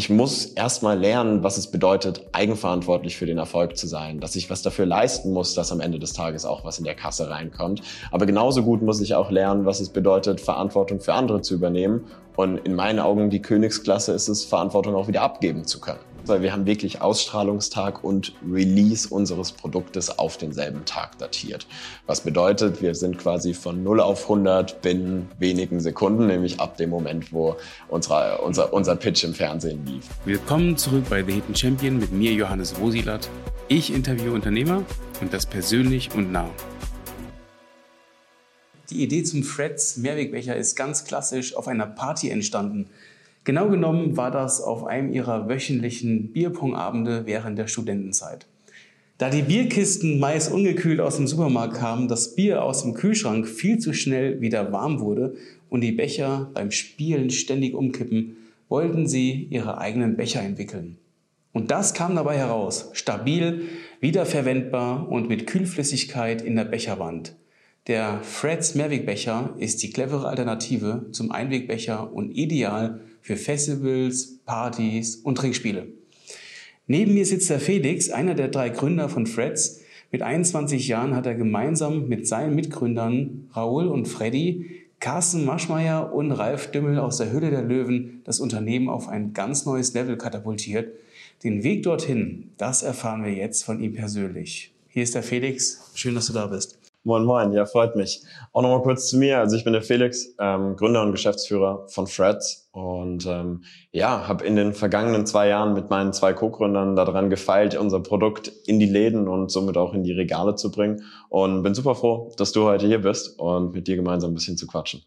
ich muss erstmal lernen, was es bedeutet, eigenverantwortlich für den Erfolg zu sein, dass ich was dafür leisten muss, dass am Ende des Tages auch was in der Kasse reinkommt. Aber genauso gut muss ich auch lernen, was es bedeutet, Verantwortung für andere zu übernehmen. Und in meinen Augen die Königsklasse ist es, Verantwortung auch wieder abgeben zu können weil wir haben wirklich Ausstrahlungstag und Release unseres Produktes auf denselben Tag datiert. Was bedeutet, wir sind quasi von 0 auf 100 binnen wenigen Sekunden, nämlich ab dem Moment, wo unsere, unser, unser Pitch im Fernsehen lief. Willkommen zurück bei The Hidden Champion mit mir, Johannes Rosilat. Ich interviewe Unternehmer und das persönlich und nah. Die Idee zum Freds Mehrwegbecher ist ganz klassisch auf einer Party entstanden. Genau genommen war das auf einem ihrer wöchentlichen Bierpongabende während der Studentenzeit. Da die Bierkisten meist ungekühlt aus dem Supermarkt kamen, das Bier aus dem Kühlschrank viel zu schnell wieder warm wurde und die Becher beim Spielen ständig umkippen, wollten sie ihre eigenen Becher entwickeln. Und das kam dabei heraus, stabil, wiederverwendbar und mit Kühlflüssigkeit in der Becherwand. Der Freds Mehrwegbecher ist die clevere Alternative zum Einwegbecher und ideal für Festivals, Partys und Trinkspiele. Neben mir sitzt der Felix, einer der drei Gründer von Freds. Mit 21 Jahren hat er gemeinsam mit seinen Mitgründern Raoul und Freddy, Carsten Maschmeyer und Ralf Dümmel aus der Hülle der Löwen das Unternehmen auf ein ganz neues Level katapultiert. Den Weg dorthin, das erfahren wir jetzt von ihm persönlich. Hier ist der Felix. Schön, dass du da bist. Moin Moin, ja, freut mich. Auch nochmal kurz zu mir. Also ich bin der Felix, ähm, Gründer und Geschäftsführer von Freds und ähm, ja, habe in den vergangenen zwei Jahren mit meinen zwei Co-Gründern daran gefeilt, unser Produkt in die Läden und somit auch in die Regale zu bringen und bin super froh, dass du heute hier bist und mit dir gemeinsam ein bisschen zu quatschen.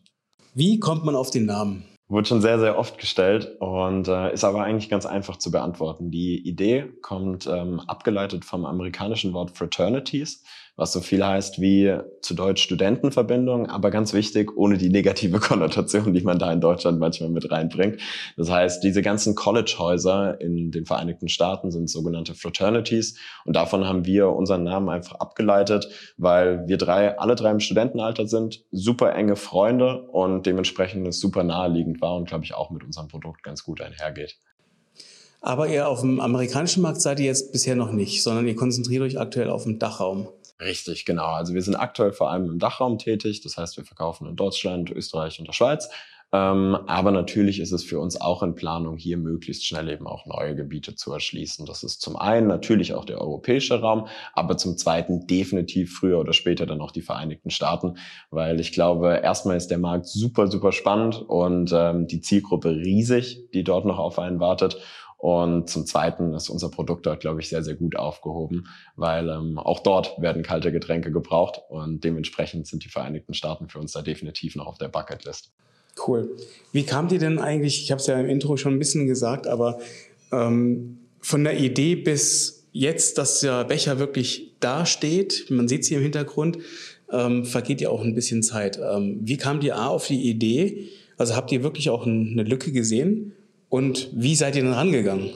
Wie kommt man auf den Namen? Wurde schon sehr, sehr oft gestellt und äh, ist aber eigentlich ganz einfach zu beantworten. Die Idee kommt ähm, abgeleitet vom amerikanischen Wort Fraternities was so viel heißt wie zu Deutsch Studentenverbindung, aber ganz wichtig, ohne die negative Konnotation, die man da in Deutschland manchmal mit reinbringt. Das heißt, diese ganzen College-Häuser in den Vereinigten Staaten sind sogenannte Fraternities und davon haben wir unseren Namen einfach abgeleitet, weil wir drei, alle drei im Studentenalter sind, super enge Freunde und dementsprechend es super naheliegend war und glaube ich auch mit unserem Produkt ganz gut einhergeht. Aber ihr auf dem amerikanischen Markt seid ihr jetzt bisher noch nicht, sondern ihr konzentriert euch aktuell auf den Dachraum. Richtig, genau. Also wir sind aktuell vor allem im Dachraum tätig. Das heißt, wir verkaufen in Deutschland, Österreich und der Schweiz. Ähm, aber natürlich ist es für uns auch in Planung, hier möglichst schnell eben auch neue Gebiete zu erschließen. Das ist zum einen natürlich auch der europäische Raum, aber zum zweiten definitiv früher oder später dann auch die Vereinigten Staaten, weil ich glaube, erstmal ist der Markt super, super spannend und ähm, die Zielgruppe riesig, die dort noch auf einen wartet. Und zum Zweiten ist unser Produkt dort, glaube ich, sehr, sehr gut aufgehoben, weil ähm, auch dort werden kalte Getränke gebraucht und dementsprechend sind die Vereinigten Staaten für uns da definitiv noch auf der Bucketlist. Cool. Wie kam die denn eigentlich, ich habe es ja im Intro schon ein bisschen gesagt, aber ähm, von der Idee bis jetzt, dass der Becher wirklich da steht, man sieht es hier im Hintergrund, ähm, vergeht ja auch ein bisschen Zeit. Ähm, wie kam die A auf die Idee? Also habt ihr wirklich auch eine Lücke gesehen? Und wie seid ihr denn rangegangen?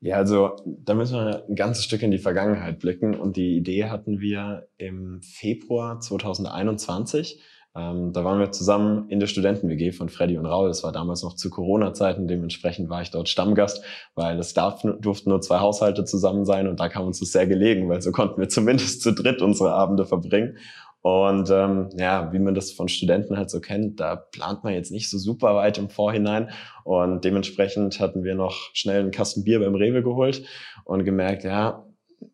Ja, also da müssen wir ein ganzes Stück in die Vergangenheit blicken. Und die Idee hatten wir im Februar 2021. Ähm, da waren wir zusammen in der Studenten-WG von Freddy und Raul. Das war damals noch zu Corona-Zeiten. Dementsprechend war ich dort Stammgast, weil es darf, durften nur zwei Haushalte zusammen sein. Und da kam uns das sehr gelegen, weil so konnten wir zumindest zu dritt unsere Abende verbringen. Und ähm, ja, wie man das von Studenten halt so kennt, da plant man jetzt nicht so super weit im Vorhinein. Und dementsprechend hatten wir noch schnell einen Kasten Bier beim Rewe geholt und gemerkt, ja,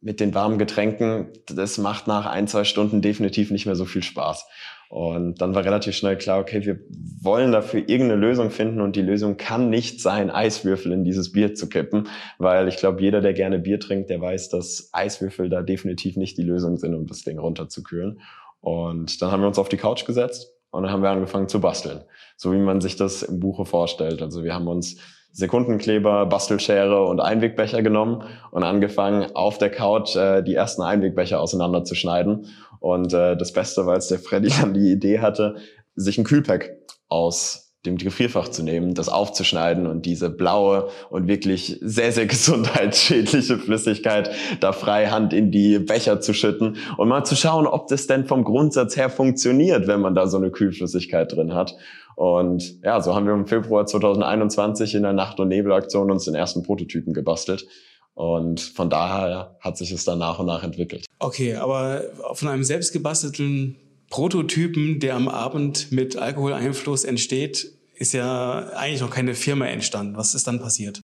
mit den warmen Getränken, das macht nach ein, zwei Stunden definitiv nicht mehr so viel Spaß. Und dann war relativ schnell klar, okay, wir wollen dafür irgendeine Lösung finden und die Lösung kann nicht sein, Eiswürfel in dieses Bier zu kippen, weil ich glaube, jeder, der gerne Bier trinkt, der weiß, dass Eiswürfel da definitiv nicht die Lösung sind, um das Ding runterzukühlen. Und dann haben wir uns auf die Couch gesetzt und dann haben wir angefangen zu basteln. So wie man sich das im Buche vorstellt. Also wir haben uns Sekundenkleber, Bastelschere und Einwegbecher genommen und angefangen, auf der Couch äh, die ersten Einwegbecher auseinanderzuschneiden. Und äh, das Beste, weil es der Freddy dann die Idee hatte, sich ein Kühlpack aus dem Gefrierfach zu nehmen, das aufzuschneiden und diese blaue und wirklich sehr, sehr gesundheitsschädliche Flüssigkeit da freihand in die Becher zu schütten und mal zu schauen, ob das denn vom Grundsatz her funktioniert, wenn man da so eine Kühlflüssigkeit drin hat. Und ja, so haben wir im Februar 2021 in der Nacht- und Nebelaktion uns den ersten Prototypen gebastelt. Und von daher hat sich es dann nach und nach entwickelt. Okay, aber von einem selbstgebastelten Prototypen, der am Abend mit Alkoholeinfluss entsteht, ist ja eigentlich noch keine Firma entstanden. Was ist dann passiert?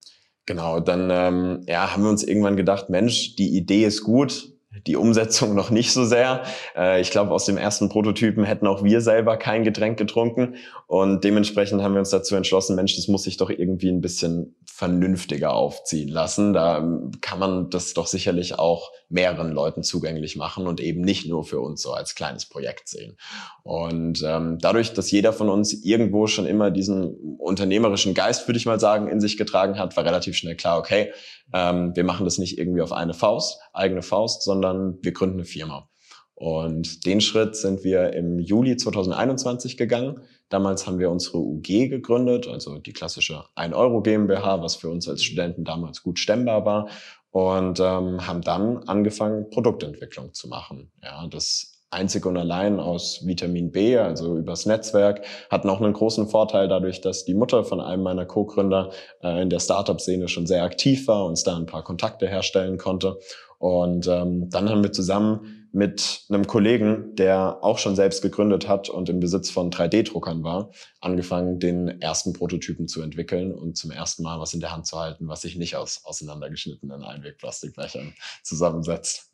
Genau, dann ähm, ja, haben wir uns irgendwann gedacht, Mensch, die Idee ist gut, die Umsetzung noch nicht so sehr. Äh, ich glaube, aus dem ersten Prototypen hätten auch wir selber kein Getränk getrunken. Und dementsprechend haben wir uns dazu entschlossen, Mensch, das muss sich doch irgendwie ein bisschen vernünftiger aufziehen lassen. Da ähm, kann man das doch sicherlich auch mehreren Leuten zugänglich machen und eben nicht nur für uns so als kleines Projekt sehen. Und ähm, dadurch, dass jeder von uns irgendwo schon immer diesen unternehmerischen Geist, würde ich mal sagen, in sich getragen hat, war relativ schnell klar, okay, ähm, wir machen das nicht irgendwie auf eine Faust, eigene Faust, sondern wir gründen eine Firma. Und den Schritt sind wir im Juli 2021 gegangen. Damals haben wir unsere UG gegründet, also die klassische 1 Euro GmbH, was für uns als Studenten damals gut stemmbar war. Und ähm, haben dann angefangen, Produktentwicklung zu machen. Ja, das einzig und allein aus Vitamin B, also übers Netzwerk, hat noch einen großen Vorteil dadurch, dass die Mutter von einem meiner Co-Gründer äh, in der Startup-Szene schon sehr aktiv war, uns da ein paar Kontakte herstellen konnte. Und ähm, dann haben wir zusammen mit einem Kollegen, der auch schon selbst gegründet hat und im Besitz von 3D-Druckern war, angefangen, den ersten Prototypen zu entwickeln und zum ersten Mal was in der Hand zu halten, was sich nicht aus auseinandergeschnittenen Einwegplastikbechern zusammensetzt.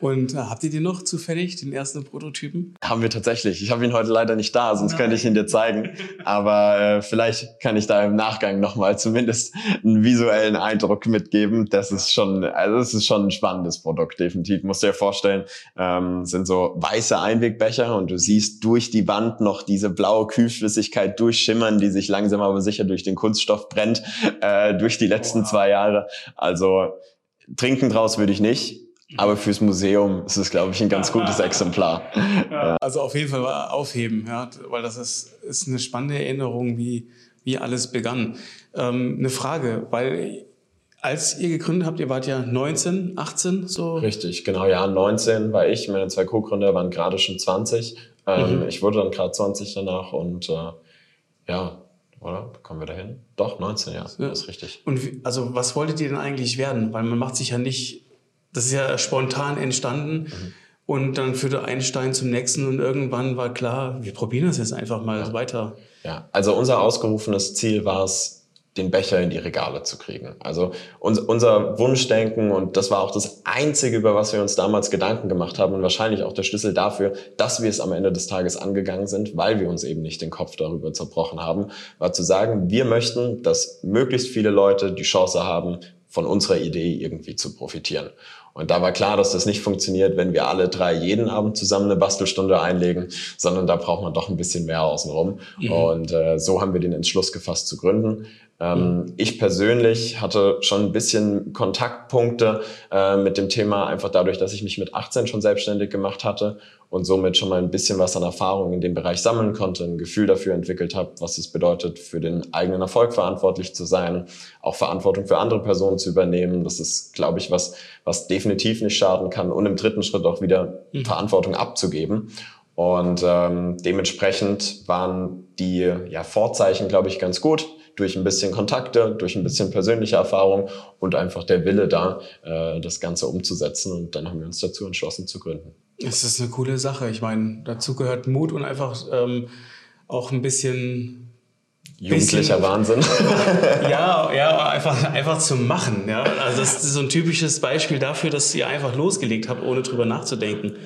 Und äh, habt ihr den noch zufällig, den ersten Prototypen? Haben wir tatsächlich. Ich habe ihn heute leider nicht da, sonst Nein. könnte ich ihn dir zeigen. Aber äh, vielleicht kann ich da im Nachgang nochmal zumindest einen visuellen Eindruck mitgeben. Das ist schon, also es ist schon ein spannendes Produkt, definitiv. Musst dir vorstellen, ähm, sind so weiße Einwegbecher und du siehst durch die Wand noch diese blaue Kühlflüssigkeit durchschimmern, die sich langsam aber sicher durch den Kunststoff brennt, äh, durch die letzten wow. zwei Jahre. Also trinken draus würde ich nicht aber fürs Museum ist es, glaube ich, ein ganz gutes Exemplar. Ja, also auf jeden Fall aufheben, ja, weil das ist, ist eine spannende Erinnerung, wie, wie alles begann. Ähm, eine Frage, weil als ihr gegründet habt, ihr wart ja 19, 18 so? Richtig, genau, ja, 19 war ich, meine zwei Co-Gründer waren gerade schon 20. Ähm, mhm. Ich wurde dann gerade 20 danach und äh, ja, oder? Kommen wir dahin? Doch, 19, ja, ja. ist richtig. Und wie, also was wolltet ihr denn eigentlich werden? Weil man macht sich ja nicht das ist ja spontan entstanden. Mhm. Und dann führte ein Stein zum nächsten und irgendwann war klar, wir probieren das jetzt einfach mal ja. weiter. Ja, also unser ausgerufenes Ziel war es, den Becher in die Regale zu kriegen. Also unser Wunschdenken und das war auch das Einzige, über was wir uns damals Gedanken gemacht haben und wahrscheinlich auch der Schlüssel dafür, dass wir es am Ende des Tages angegangen sind, weil wir uns eben nicht den Kopf darüber zerbrochen haben, war zu sagen, wir möchten, dass möglichst viele Leute die Chance haben, von unserer Idee irgendwie zu profitieren. Und da war klar, dass das nicht funktioniert, wenn wir alle drei jeden Abend zusammen eine Bastelstunde einlegen, sondern da braucht man doch ein bisschen mehr außenrum. Mhm. Und äh, so haben wir den Entschluss gefasst zu gründen. Ähm, mhm. Ich persönlich hatte schon ein bisschen Kontaktpunkte äh, mit dem Thema, einfach dadurch, dass ich mich mit 18 schon selbstständig gemacht hatte und somit schon mal ein bisschen was an Erfahrung in dem Bereich sammeln konnte, ein Gefühl dafür entwickelt habe, was es bedeutet, für den eigenen Erfolg verantwortlich zu sein, auch Verantwortung für andere Personen zu übernehmen. Das ist, glaube ich, was, was definitiv nicht schaden kann und im dritten Schritt auch wieder mhm. Verantwortung abzugeben. Und ähm, dementsprechend waren die ja, Vorzeichen, glaube ich, ganz gut durch ein bisschen Kontakte, durch ein bisschen persönliche Erfahrung und einfach der Wille da, äh, das Ganze umzusetzen. Und dann haben wir uns dazu entschlossen zu gründen. Es ist eine coole Sache. Ich meine, dazu gehört Mut und einfach ähm, auch ein bisschen Jugendlicher bisschen, Wahnsinn. ja, ja, einfach, einfach zu machen. Ja. Also das ist so ein typisches Beispiel dafür, dass ihr einfach losgelegt habt, ohne drüber nachzudenken.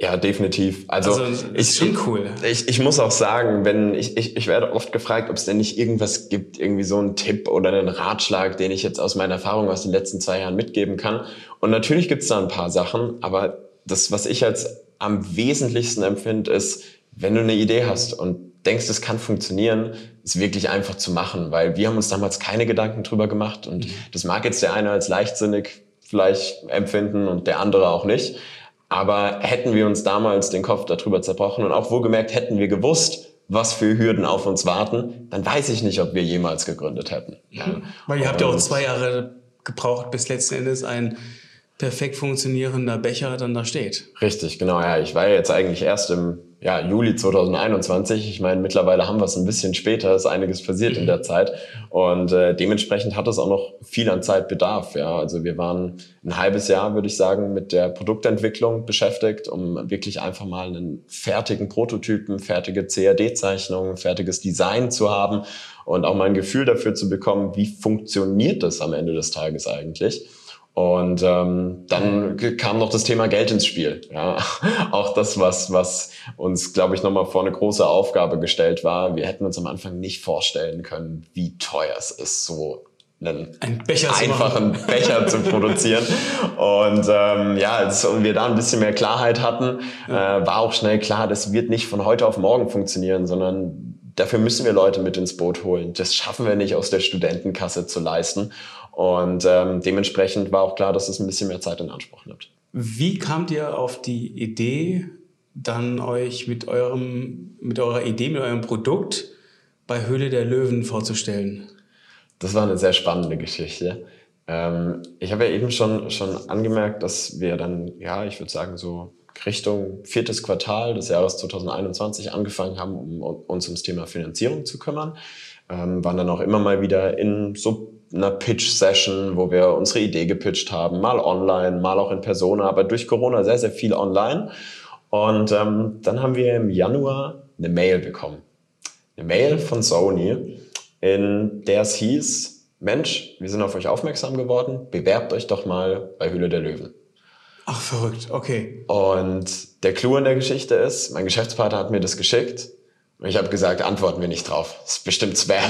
Ja, definitiv. Also, also ist schon cool. Ich, ich muss auch sagen, wenn ich, ich, ich werde oft gefragt, ob es denn nicht irgendwas gibt, irgendwie so einen Tipp oder einen Ratschlag, den ich jetzt aus meiner Erfahrung aus den letzten zwei Jahren mitgeben kann. Und natürlich gibt es da ein paar Sachen, aber das, was ich als am wesentlichsten empfinde, ist, wenn du eine Idee hast und denkst, es kann funktionieren, ist wirklich einfach zu machen, weil wir haben uns damals keine Gedanken drüber gemacht und mhm. das mag jetzt der eine als leichtsinnig vielleicht empfinden und der andere auch nicht. Aber hätten wir uns damals den Kopf darüber zerbrochen und auch wohlgemerkt hätten wir gewusst, was für Hürden auf uns warten, dann weiß ich nicht, ob wir jemals gegründet hätten. Ja. Weil ihr habt ja auch zwei Jahre gebraucht, bis letzten Endes ein perfekt funktionierender Becher dann da steht. Richtig, genau. Ja, ich war jetzt eigentlich erst im ja, Juli 2021. Ich meine, mittlerweile haben wir es ein bisschen später, ist einiges passiert in der Zeit. Und äh, dementsprechend hat es auch noch viel an Zeit Bedarf. Ja. Also wir waren ein halbes Jahr, würde ich sagen, mit der Produktentwicklung beschäftigt, um wirklich einfach mal einen fertigen Prototypen, fertige CAD-Zeichnungen, fertiges Design zu haben und auch mal ein Gefühl dafür zu bekommen, wie funktioniert das am Ende des Tages eigentlich. Und ähm, dann kam noch das Thema Geld ins Spiel. Ja, auch das, was, was uns, glaube ich, nochmal vor eine große Aufgabe gestellt war. Wir hätten uns am Anfang nicht vorstellen können, wie teuer es ist, so einen ein Becher einfachen Becher zu produzieren. Und ähm, ja, als wir da ein bisschen mehr Klarheit hatten, äh, war auch schnell klar, das wird nicht von heute auf morgen funktionieren, sondern dafür müssen wir Leute mit ins Boot holen. Das schaffen wir nicht aus der Studentenkasse zu leisten. Und ähm, dementsprechend war auch klar, dass es ein bisschen mehr Zeit in Anspruch nimmt. Wie kamt ihr auf die Idee, dann euch mit eurem, mit eurer Idee, mit eurem Produkt bei Höhle der Löwen vorzustellen? Das war eine sehr spannende Geschichte. Ähm, ich habe ja eben schon, schon angemerkt, dass wir dann, ja, ich würde sagen, so Richtung viertes Quartal des Jahres 2021 angefangen haben, um uns ums Thema Finanzierung zu kümmern. Ähm, waren dann auch immer mal wieder in so einer Pitch-Session, wo wir unsere Idee gepitcht haben, mal online, mal auch in Persona, aber durch Corona sehr, sehr viel online. Und ähm, dann haben wir im Januar eine Mail bekommen. Eine Mail von Sony, in der es hieß, Mensch, wir sind auf euch aufmerksam geworden, bewerbt euch doch mal bei Hülle der Löwen. Ach, verrückt, okay. Und der Clou in der Geschichte ist, mein Geschäftspartner hat mir das geschickt ich habe gesagt, antworten wir nicht drauf. Das ist bestimmt Spam.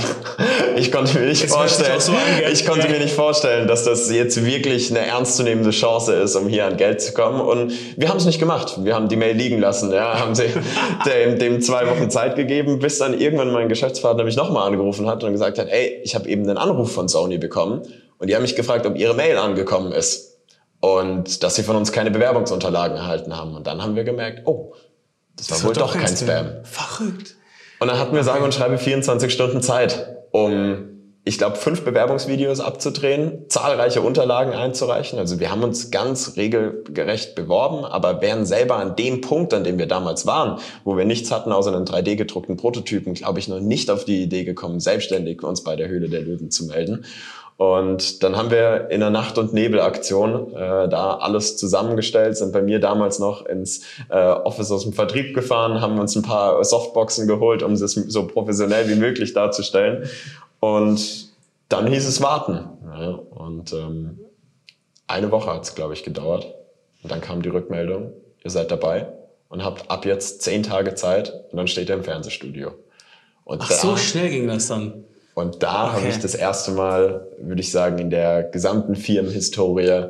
Ich konnte mir nicht das vorstellen, so ich konnte mir nicht vorstellen, dass das jetzt wirklich eine ernstzunehmende Chance ist, um hier an Geld zu kommen. Und wir haben es nicht gemacht. Wir haben die Mail liegen lassen. Ja, haben sie dem, dem zwei Wochen Zeit gegeben, bis dann irgendwann mein Geschäftspartner mich nochmal angerufen hat und gesagt hat, ey, ich habe eben einen Anruf von Sony bekommen und die haben mich gefragt, ob ihre Mail angekommen ist und dass sie von uns keine Bewerbungsunterlagen erhalten haben. Und dann haben wir gemerkt, oh, das war das wohl doch kein Spam. Spam. Verrückt. Und dann hatten wir sage und schreibe 24 Stunden Zeit, um, ich glaube, fünf Bewerbungsvideos abzudrehen, zahlreiche Unterlagen einzureichen. Also wir haben uns ganz regelgerecht beworben, aber wären selber an dem Punkt, an dem wir damals waren, wo wir nichts hatten außer einen 3D-gedruckten Prototypen, glaube ich, noch nicht auf die Idee gekommen, selbstständig uns bei der Höhle der Löwen zu melden. Und dann haben wir in der Nacht- und Nebelaktion äh, da alles zusammengestellt, sind bei mir damals noch ins äh, Office aus dem Vertrieb gefahren, haben uns ein paar Softboxen geholt, um es so professionell wie möglich darzustellen. Und dann hieß es warten. Ja, und ähm, eine Woche hat es, glaube ich, gedauert. Und dann kam die Rückmeldung, ihr seid dabei und habt ab jetzt zehn Tage Zeit und dann steht ihr im Fernsehstudio. Und Ach, da, so schnell ging das dann. Und da okay. habe ich das erste Mal, würde ich sagen, in der gesamten Firmenhistorie,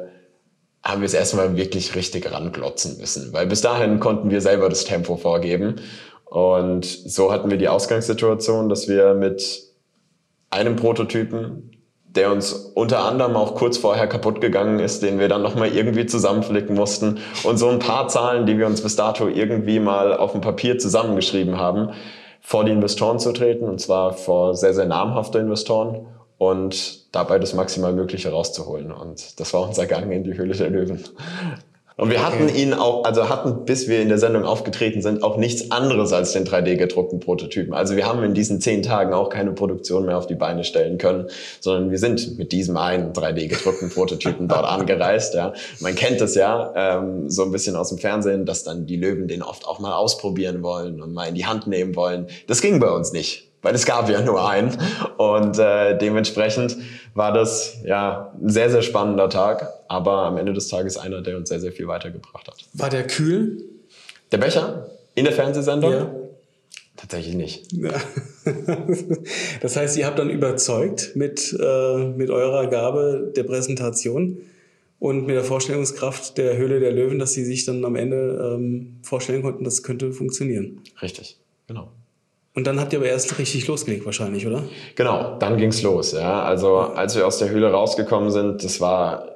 haben wir es erstmal wirklich richtig ranglotzen müssen. Weil bis dahin konnten wir selber das Tempo vorgeben. Und so hatten wir die Ausgangssituation, dass wir mit einem Prototypen, der uns unter anderem auch kurz vorher kaputt gegangen ist, den wir dann nochmal irgendwie zusammenflicken mussten und so ein paar Zahlen, die wir uns bis dato irgendwie mal auf dem Papier zusammengeschrieben haben, vor die Investoren zu treten, und zwar vor sehr, sehr namhafte Investoren und dabei das maximal Mögliche rauszuholen. Und das war unser Gang in die Höhle der Löwen. Und wir hatten ihn auch, also hatten, bis wir in der Sendung aufgetreten sind, auch nichts anderes als den 3D-gedruckten Prototypen. Also wir haben in diesen zehn Tagen auch keine Produktion mehr auf die Beine stellen können, sondern wir sind mit diesem einen 3D-gedruckten Prototypen dort angereist. Ja. Man kennt es ja ähm, so ein bisschen aus dem Fernsehen, dass dann die Löwen den oft auch mal ausprobieren wollen und mal in die Hand nehmen wollen. Das ging bei uns nicht weil es gab ja nur einen. Und äh, dementsprechend war das ja ein sehr, sehr spannender Tag, aber am Ende des Tages einer, der uns sehr, sehr viel weitergebracht hat. War der kühl? Der Becher in der Fernsehsendung? Ja. Tatsächlich nicht. Das heißt, ihr habt dann überzeugt mit, äh, mit eurer Gabe der Präsentation und mit der Vorstellungskraft der Höhle der Löwen, dass sie sich dann am Ende ähm, vorstellen konnten, das könnte funktionieren. Richtig, genau. Und dann habt ihr aber erst richtig losgelegt wahrscheinlich, oder? Genau, dann ging's los. Ja. Also als wir aus der Höhle rausgekommen sind, das war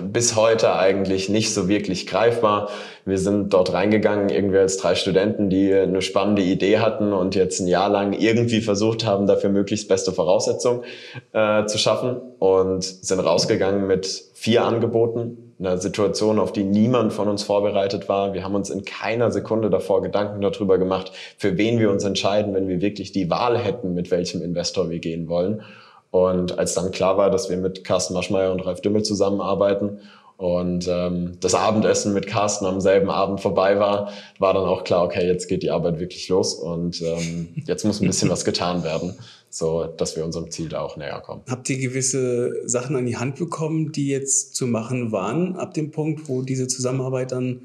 bis heute eigentlich nicht so wirklich greifbar. Wir sind dort reingegangen, irgendwie als drei Studenten, die eine spannende Idee hatten und jetzt ein Jahr lang irgendwie versucht haben, dafür möglichst beste Voraussetzungen äh, zu schaffen und sind rausgegangen mit vier Angeboten, einer Situation, auf die niemand von uns vorbereitet war. Wir haben uns in keiner Sekunde davor Gedanken darüber gemacht, für wen wir uns entscheiden, wenn wir wirklich die Wahl hätten, mit welchem Investor wir gehen wollen. Und als dann klar war, dass wir mit Carsten Maschmeyer und Ralf Dümmel zusammenarbeiten und ähm, das Abendessen mit Carsten am selben Abend vorbei war, war dann auch klar, okay, jetzt geht die Arbeit wirklich los und ähm, jetzt muss ein bisschen was getan werden, so dass wir unserem Ziel da auch näher kommen. Habt ihr gewisse Sachen an die Hand bekommen, die jetzt zu machen waren, ab dem Punkt, wo diese Zusammenarbeit dann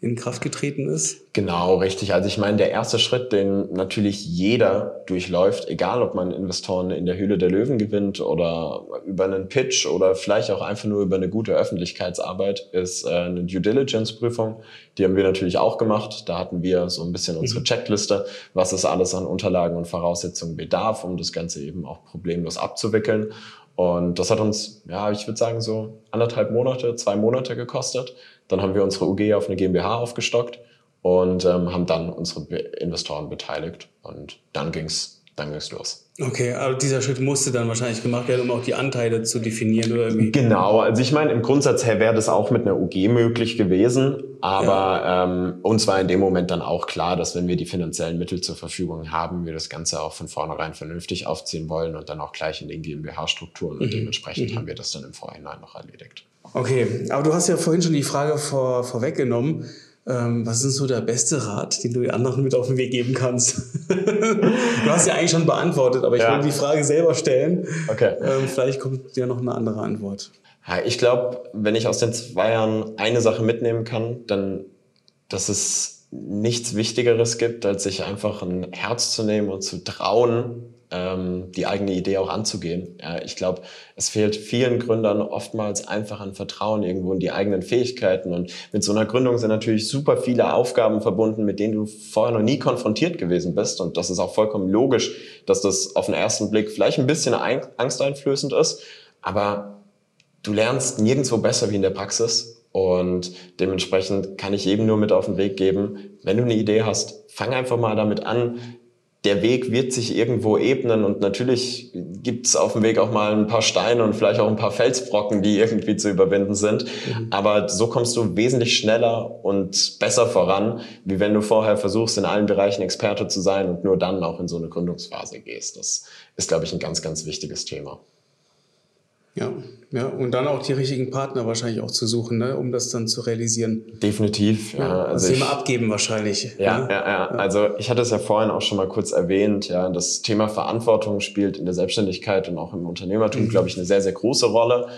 in Kraft getreten ist? Genau, richtig. Also ich meine, der erste Schritt, den natürlich jeder durchläuft, egal ob man Investoren in der Höhle der Löwen gewinnt oder über einen Pitch oder vielleicht auch einfach nur über eine gute Öffentlichkeitsarbeit, ist äh, eine Due Diligence-Prüfung. Die haben wir natürlich auch gemacht. Da hatten wir so ein bisschen unsere mhm. Checkliste, was es alles an Unterlagen und Voraussetzungen bedarf, um das Ganze eben auch problemlos abzuwickeln. Und das hat uns, ja, ich würde sagen, so anderthalb Monate, zwei Monate gekostet. Dann haben wir unsere UG auf eine GmbH aufgestockt und ähm, haben dann unsere Investoren beteiligt. Und dann ging's dann ging's los. Okay, aber dieser Schritt musste dann wahrscheinlich gemacht werden, um auch die Anteile zu definieren oder irgendwie. Genau, also ich meine, im Grundsatz her wäre das auch mit einer UG möglich gewesen, aber ja. ähm, uns war in dem Moment dann auch klar, dass wenn wir die finanziellen Mittel zur Verfügung haben, wir das Ganze auch von vornherein vernünftig aufziehen wollen und dann auch gleich in den GmbH-Strukturen und mhm. dementsprechend mhm. haben wir das dann im Vorhinein noch erledigt. Okay, aber du hast ja vorhin schon die Frage vor, vorweggenommen. Ähm, was ist so der beste Rat, den du anderen mit auf den Weg geben kannst? du hast ja eigentlich schon beantwortet, aber ich ja. will die Frage selber stellen. Okay. Ähm, vielleicht kommt dir noch eine andere Antwort. Ja, ich glaube, wenn ich aus den zwei Jahren eine Sache mitnehmen kann, dann, dass es nichts Wichtigeres gibt, als sich einfach ein Herz zu nehmen und zu trauen, ähm, die eigene Idee auch anzugehen. Ja, ich glaube, es fehlt vielen Gründern oftmals einfach an Vertrauen irgendwo in die eigenen Fähigkeiten. Und mit so einer Gründung sind natürlich super viele Aufgaben verbunden, mit denen du vorher noch nie konfrontiert gewesen bist. Und das ist auch vollkommen logisch, dass das auf den ersten Blick vielleicht ein bisschen angsteinflößend ist. Aber du lernst nirgendwo besser wie in der Praxis. Und dementsprechend kann ich jedem nur mit auf den Weg geben, wenn du eine Idee hast, fang einfach mal damit an, der Weg wird sich irgendwo ebnen und natürlich gibt es auf dem Weg auch mal ein paar Steine und vielleicht auch ein paar Felsbrocken, die irgendwie zu überwinden sind. Mhm. Aber so kommst du wesentlich schneller und besser voran, wie wenn du vorher versuchst, in allen Bereichen Experte zu sein und nur dann auch in so eine Gründungsphase gehst. Das ist, glaube ich, ein ganz, ganz wichtiges Thema. Ja, ja, und dann auch die richtigen Partner wahrscheinlich auch zu suchen, ne, um das dann zu realisieren. Definitiv, ja. ja also das Thema abgeben wahrscheinlich. Ja, ne? ja, ja, ja. Also ich hatte es ja vorhin auch schon mal kurz erwähnt, ja, das Thema Verantwortung spielt in der Selbstständigkeit und auch im Unternehmertum, mhm. glaube ich, eine sehr, sehr große Rolle.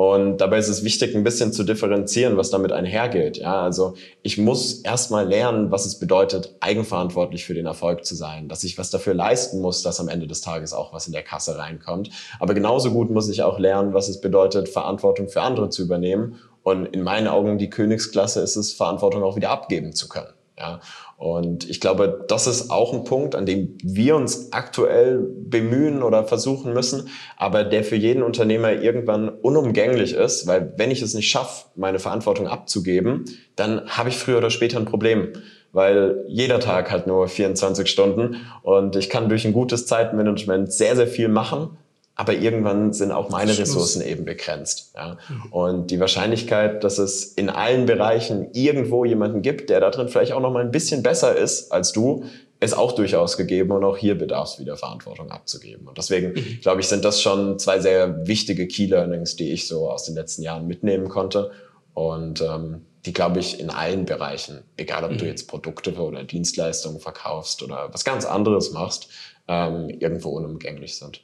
Und dabei ist es wichtig, ein bisschen zu differenzieren, was damit einhergeht. Ja, also ich muss erstmal lernen, was es bedeutet, eigenverantwortlich für den Erfolg zu sein, dass ich was dafür leisten muss, dass am Ende des Tages auch was in der Kasse reinkommt. Aber genauso gut muss ich auch lernen, was es bedeutet, Verantwortung für andere zu übernehmen. Und in meinen Augen die Königsklasse ist es, Verantwortung auch wieder abgeben zu können. Ja, und ich glaube, das ist auch ein Punkt, an dem wir uns aktuell bemühen oder versuchen müssen, aber der für jeden Unternehmer irgendwann unumgänglich ist, weil wenn ich es nicht schaffe, meine Verantwortung abzugeben, dann habe ich früher oder später ein Problem weil jeder Tag hat nur 24 Stunden und ich kann durch ein gutes Zeitmanagement sehr, sehr viel machen, aber irgendwann sind auch meine Ressourcen eben begrenzt. Ja. Mhm. Und die Wahrscheinlichkeit, dass es in allen Bereichen irgendwo jemanden gibt, der da drin vielleicht auch noch mal ein bisschen besser ist als du, ist auch durchaus gegeben und auch hier bedarf es wieder Verantwortung abzugeben. Und deswegen, mhm. glaube ich, sind das schon zwei sehr wichtige Key Learnings, die ich so aus den letzten Jahren mitnehmen konnte. Und ähm, die, glaube ich, in allen Bereichen, egal ob mhm. du jetzt Produkte oder Dienstleistungen verkaufst oder was ganz anderes machst, ähm, irgendwo unumgänglich sind.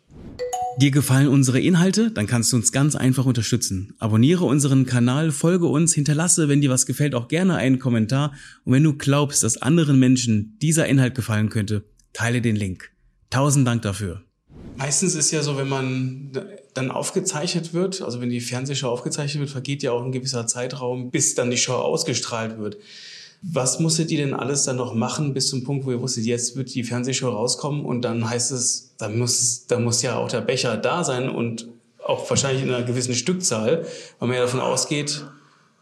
Dir gefallen unsere Inhalte? Dann kannst du uns ganz einfach unterstützen. Abonniere unseren Kanal, folge uns, hinterlasse, wenn dir was gefällt, auch gerne einen Kommentar. Und wenn du glaubst, dass anderen Menschen dieser Inhalt gefallen könnte, teile den Link. Tausend Dank dafür. Meistens ist ja so, wenn man dann aufgezeichnet wird, also wenn die Fernsehshow aufgezeichnet wird, vergeht ja auch ein gewisser Zeitraum, bis dann die Show ausgestrahlt wird. Was musstet ihr denn alles dann noch machen bis zum Punkt, wo ihr wusstet, jetzt wird die Fernsehshow rauskommen und dann heißt es, da muss, da muss ja auch der Becher da sein und auch wahrscheinlich in einer gewissen Stückzahl, weil man ja davon ausgeht,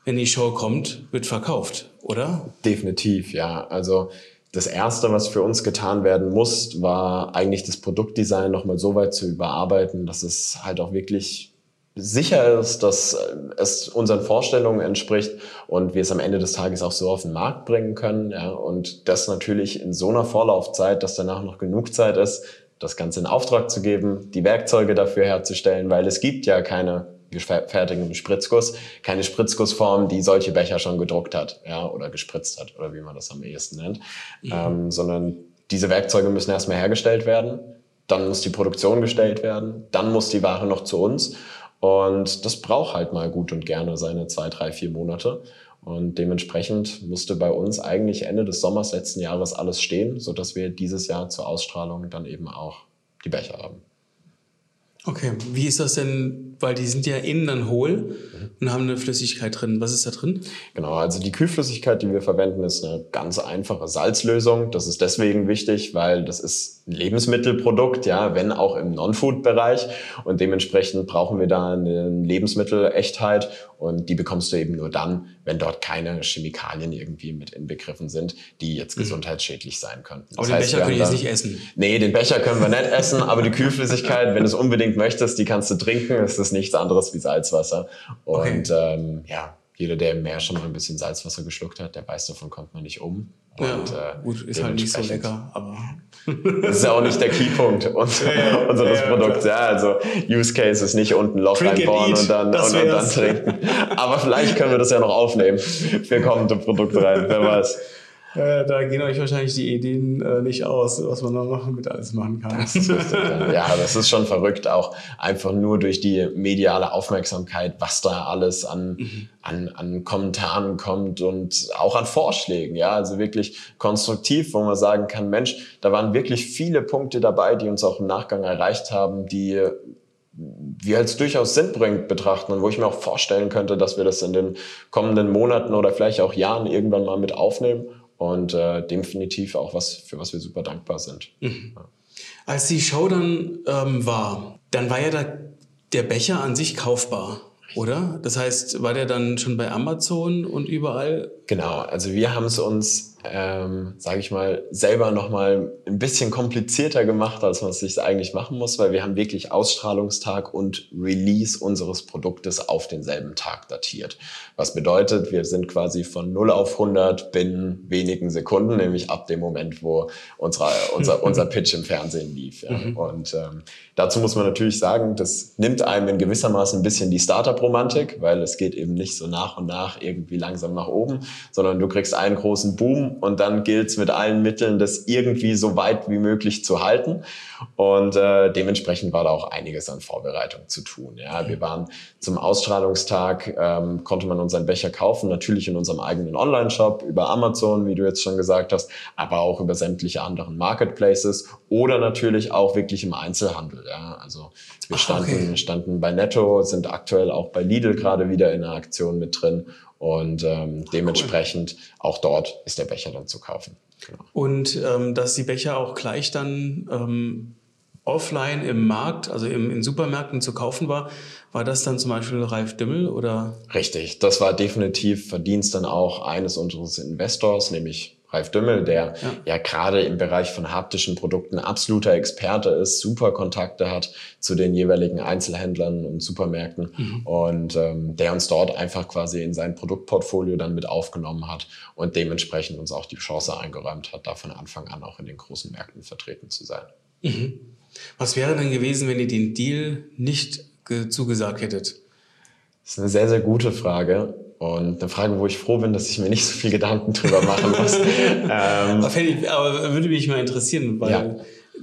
wenn die Show kommt, wird verkauft, oder? Definitiv, ja. Also das Erste, was für uns getan werden muss, war eigentlich das Produktdesign nochmal so weit zu überarbeiten, dass es halt auch wirklich sicher ist, dass es unseren Vorstellungen entspricht und wir es am Ende des Tages auch so auf den Markt bringen können. Ja, und das natürlich in so einer Vorlaufzeit, dass danach noch genug Zeit ist, das Ganze in Auftrag zu geben, die Werkzeuge dafür herzustellen, weil es gibt ja keine gefertigten Spritzguss, keine Spritzgussform, die solche Becher schon gedruckt hat, ja, oder gespritzt hat, oder wie man das am ehesten nennt, mhm. ähm, sondern diese Werkzeuge müssen erstmal hergestellt werden, dann muss die Produktion gestellt werden, dann muss die Ware noch zu uns und das braucht halt mal gut und gerne seine zwei, drei, vier Monate. Und dementsprechend musste bei uns eigentlich Ende des Sommers letzten Jahres alles stehen, so dass wir dieses Jahr zur Ausstrahlung dann eben auch die Becher haben. Okay, wie ist das denn, weil die sind ja innen dann hohl und haben eine Flüssigkeit drin. Was ist da drin? Genau, also die Kühlflüssigkeit, die wir verwenden, ist eine ganz einfache Salzlösung. Das ist deswegen wichtig, weil das ist ein Lebensmittelprodukt, ja, wenn auch im Non-Food-Bereich. Und dementsprechend brauchen wir da eine Lebensmittelechtheit und die bekommst du eben nur dann, wenn dort keine Chemikalien irgendwie mit inbegriffen sind, die jetzt mhm. gesundheitsschädlich sein könnten. Das aber den heißt, Becher können wir jetzt nicht essen. Nee, den Becher können wir nicht essen, aber die Kühlflüssigkeit, wenn du es unbedingt möchtest, die kannst du trinken. Es ist nichts anderes wie Salzwasser. Und okay. ähm, ja, jeder, der im Meer schon mal ein bisschen Salzwasser geschluckt hat, der weiß, davon kommt man nicht um. Und, ja, äh, gut, ist halt nicht so lecker, aber. Das ist ja auch nicht der Keypunkt uns, ja, unseres ja, Produkts. Ja, also Use Case ist nicht unten Loch Drink reinbohren und dann, und, und dann trinken. Aber vielleicht können wir das ja noch aufnehmen für kommende Produkte rein, wer weiß. Äh, da gehen euch wahrscheinlich die Ideen äh, nicht aus, was man da noch mit alles machen kann. Das ja, das ist schon verrückt, auch einfach nur durch die mediale Aufmerksamkeit, was da alles an, mhm. an, an Kommentaren kommt und auch an Vorschlägen. Ja, also wirklich konstruktiv, wo man sagen kann, Mensch, da waren wirklich viele Punkte dabei, die uns auch im Nachgang erreicht haben, die wir als durchaus sinnbringend betrachten und wo ich mir auch vorstellen könnte, dass wir das in den kommenden Monaten oder vielleicht auch Jahren irgendwann mal mit aufnehmen und äh, definitiv auch was, für was wir super dankbar sind. Mhm. Ja. Als die Show dann ähm, war, dann war ja da der Becher an sich kaufbar, oder? Das heißt, war der dann schon bei Amazon und überall? Genau, also wir haben es uns ähm, sage ich mal, selber nochmal ein bisschen komplizierter gemacht, als man es sich eigentlich machen muss, weil wir haben wirklich Ausstrahlungstag und Release unseres Produktes auf denselben Tag datiert. Was bedeutet, wir sind quasi von 0 auf 100 binnen wenigen Sekunden, nämlich ab dem Moment, wo unser, unser, unser Pitch im Fernsehen lief. Ja. Mhm. Und ähm, dazu muss man natürlich sagen, das nimmt einem in gewissermaßen ein bisschen die Startup-Romantik, weil es geht eben nicht so nach und nach irgendwie langsam nach oben, sondern du kriegst einen großen Boom und dann gilt es mit allen Mitteln, das irgendwie so weit wie möglich zu halten. Und äh, dementsprechend war da auch einiges an Vorbereitung zu tun. Ja, wir waren zum Ausstrahlungstag, ähm, konnte man unseren Becher kaufen, natürlich in unserem eigenen Online-Shop, über Amazon, wie du jetzt schon gesagt hast, aber auch über sämtliche anderen Marketplaces oder natürlich auch wirklich im Einzelhandel. Ja, also wir standen, okay. standen bei Netto, sind aktuell auch bei Lidl gerade wieder in der Aktion mit drin und ähm, dementsprechend cool. auch dort ist der Becher dann zu kaufen. Genau. Und ähm, dass die Becher auch gleich dann ähm, offline im Markt, also im, in Supermärkten zu kaufen war, war das dann zum Beispiel Ralf Dümmel oder? Richtig, das war definitiv Verdienst dann auch eines unseres Investors, nämlich Ralf Dümmel, der ja. ja gerade im Bereich von haptischen Produkten absoluter Experte ist, super Kontakte hat zu den jeweiligen Einzelhändlern und Supermärkten mhm. und ähm, der uns dort einfach quasi in sein Produktportfolio dann mit aufgenommen hat und dementsprechend uns auch die Chance eingeräumt hat, da von Anfang an auch in den großen Märkten vertreten zu sein. Mhm. Was wäre denn gewesen, wenn ihr den Deal nicht zugesagt hättet? Das ist eine sehr, sehr gute Frage. Und eine Frage, wo ich froh bin, dass ich mir nicht so viel Gedanken drüber machen muss. ähm, aber, würde mich mal interessieren, weil ja.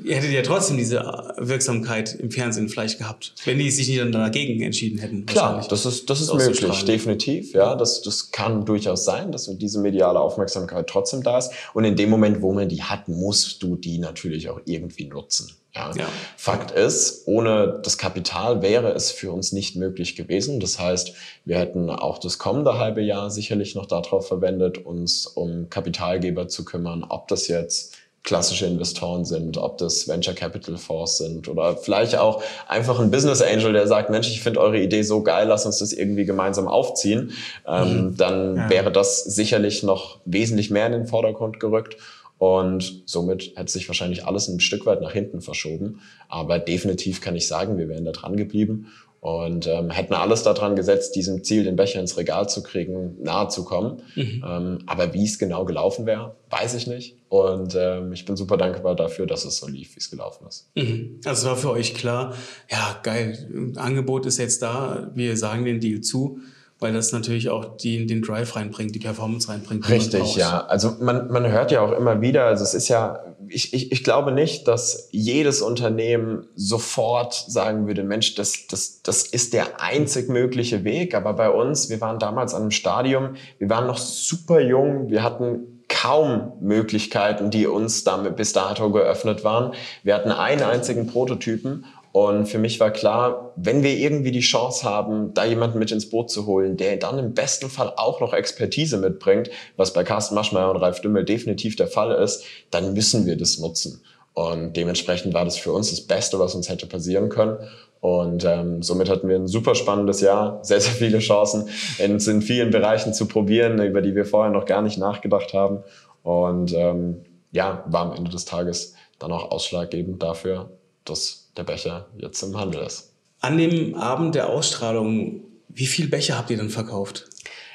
Ihr hättet ja trotzdem diese Wirksamkeit im Fernsehen vielleicht gehabt, wenn die sich nicht dann dagegen entschieden hätten. Klar, das ist, das ist möglich, definitiv. Ja, das, das kann durchaus sein, dass diese mediale Aufmerksamkeit trotzdem da ist. Und in dem Moment, wo man die hat, musst du die natürlich auch irgendwie nutzen. Ja. ja. Fakt ist, ohne das Kapital wäre es für uns nicht möglich gewesen. Das heißt, wir hätten auch das kommende halbe Jahr sicherlich noch darauf verwendet, uns um Kapitalgeber zu kümmern, ob das jetzt klassische Investoren sind, ob das Venture Capital Fonds sind oder vielleicht auch einfach ein Business Angel, der sagt, Mensch, ich finde eure Idee so geil, lass uns das irgendwie gemeinsam aufziehen, ähm, mhm. dann ja. wäre das sicherlich noch wesentlich mehr in den Vordergrund gerückt. Und somit hätte sich wahrscheinlich alles ein Stück weit nach hinten verschoben. Aber definitiv kann ich sagen, wir wären da dran geblieben und ähm, hätten alles daran gesetzt, diesem Ziel, den Becher ins Regal zu kriegen, nahe zu kommen. Mhm. Ähm, aber wie es genau gelaufen wäre, weiß ich nicht. Und ähm, ich bin super dankbar dafür, dass es so lief, wie es gelaufen ist. Mhm. Also war für euch klar, ja geil, Angebot ist jetzt da, wir sagen den Deal zu weil das natürlich auch die, den Drive reinbringt, die Performance reinbringt. Richtig, ja. Also man, man hört ja auch immer wieder, also es ist ja, ich, ich, ich glaube nicht, dass jedes Unternehmen sofort sagen würde, Mensch, das, das, das ist der einzig mögliche Weg. Aber bei uns, wir waren damals an einem Stadium, wir waren noch super jung, wir hatten kaum Möglichkeiten, die uns damit bis dato geöffnet waren. Wir hatten einen einzigen Prototypen und für mich war klar, wenn wir irgendwie die Chance haben, da jemanden mit ins Boot zu holen, der dann im besten Fall auch noch Expertise mitbringt, was bei Carsten Maschmeyer und Ralf Dümmel definitiv der Fall ist, dann müssen wir das nutzen. Und dementsprechend war das für uns das Beste, was uns hätte passieren können. Und ähm, somit hatten wir ein super spannendes Jahr, sehr, sehr viele Chancen, uns in vielen Bereichen zu probieren, über die wir vorher noch gar nicht nachgedacht haben. Und ähm, ja, war am Ende des Tages dann auch ausschlaggebend dafür, dass der Becher jetzt im Handel ist. An dem Abend der Ausstrahlung, wie viel Becher habt ihr dann verkauft?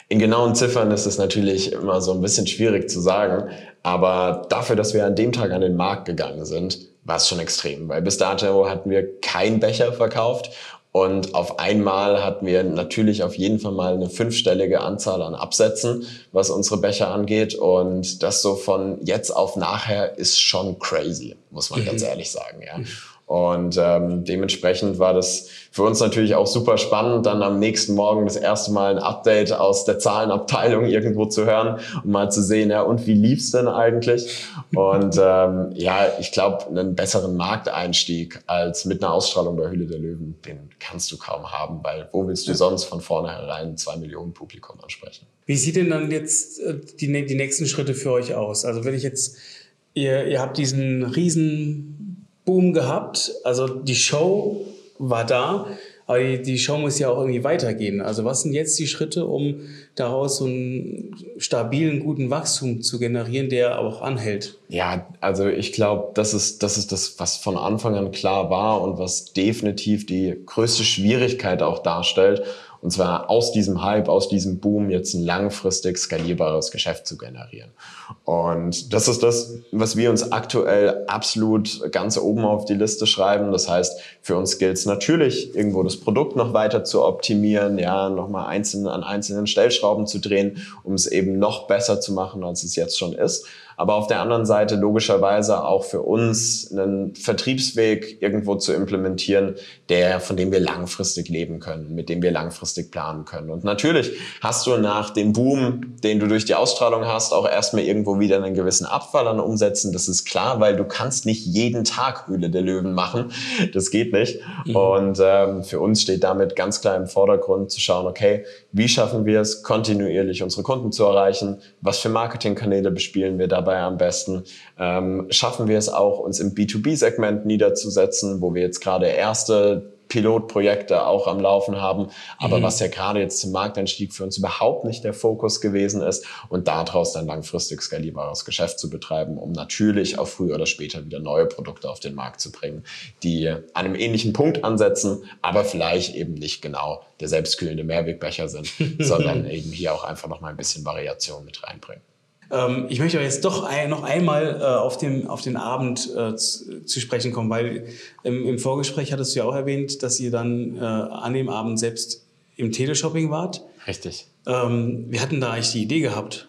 In genauen Ziffern ist es natürlich immer so ein bisschen schwierig zu sagen, aber dafür, dass wir an dem Tag an den Markt gegangen sind, war es schon extrem, weil bis dato hatten wir keinen Becher verkauft und auf einmal hatten wir natürlich auf jeden Fall mal eine fünfstellige Anzahl an Absätzen, was unsere Becher angeht. Und das so von jetzt auf nachher ist schon crazy, muss man mhm. ganz ehrlich sagen. Ja. Und ähm, dementsprechend war das für uns natürlich auch super spannend, dann am nächsten Morgen das erste Mal ein Update aus der Zahlenabteilung irgendwo zu hören und mal zu sehen, ja, und wie lief's denn eigentlich? Und ähm, ja, ich glaube, einen besseren Markteinstieg als mit einer Ausstrahlung bei Hülle der Löwen, den kannst du kaum haben, weil wo willst du sonst von vornherein zwei Millionen Publikum ansprechen? Wie sieht denn dann jetzt äh, die, die nächsten Schritte für euch aus? Also wenn ich jetzt, ihr, ihr habt diesen riesen Boom gehabt. Also die Show war da, aber die Show muss ja auch irgendwie weitergehen. Also was sind jetzt die Schritte, um daraus so einen stabilen, guten Wachstum zu generieren, der auch anhält? Ja, also ich glaube, das ist, das ist das, was von Anfang an klar war und was definitiv die größte Schwierigkeit auch darstellt. Und zwar aus diesem Hype, aus diesem Boom jetzt ein langfristig skalierbares Geschäft zu generieren. Und das ist das, was wir uns aktuell absolut ganz oben auf die Liste schreiben. Das heißt, für uns gilt es natürlich, irgendwo das Produkt noch weiter zu optimieren, ja, nochmal einzeln an einzelnen Stellschrauben zu drehen, um es eben noch besser zu machen, als es jetzt schon ist aber auf der anderen Seite logischerweise auch für uns einen Vertriebsweg irgendwo zu implementieren, der, von dem wir langfristig leben können, mit dem wir langfristig planen können. Und natürlich hast du nach dem Boom, den du durch die Ausstrahlung hast, auch erstmal irgendwo wieder einen gewissen Abfall an Umsätzen. Das ist klar, weil du kannst nicht jeden Tag Höhle der Löwen machen. Das geht nicht. Mhm. Und ähm, für uns steht damit ganz klar im Vordergrund zu schauen, okay, wie schaffen wir es, kontinuierlich unsere Kunden zu erreichen? Was für Marketingkanäle bespielen wir dabei? Dabei am besten? Ähm, schaffen wir es auch, uns im B2B-Segment niederzusetzen, wo wir jetzt gerade erste Pilotprojekte auch am Laufen haben, aber mhm. was ja gerade jetzt zum Markteinstieg für uns überhaupt nicht der Fokus gewesen ist und daraus dann langfristig skalierbares Geschäft zu betreiben, um natürlich auch früher oder später wieder neue Produkte auf den Markt zu bringen, die an einem ähnlichen Punkt ansetzen, aber vielleicht eben nicht genau der selbstkühlende Mehrwegbecher sind, sondern eben hier auch einfach noch mal ein bisschen Variation mit reinbringen. Ähm, ich möchte aber jetzt doch ein, noch einmal äh, auf, den, auf den Abend äh, zu, zu, sprechen kommen, weil im, im, Vorgespräch hattest du ja auch erwähnt, dass ihr dann äh, an dem Abend selbst im Teleshopping wart. Richtig. Ähm, wir hatten da eigentlich die Idee gehabt.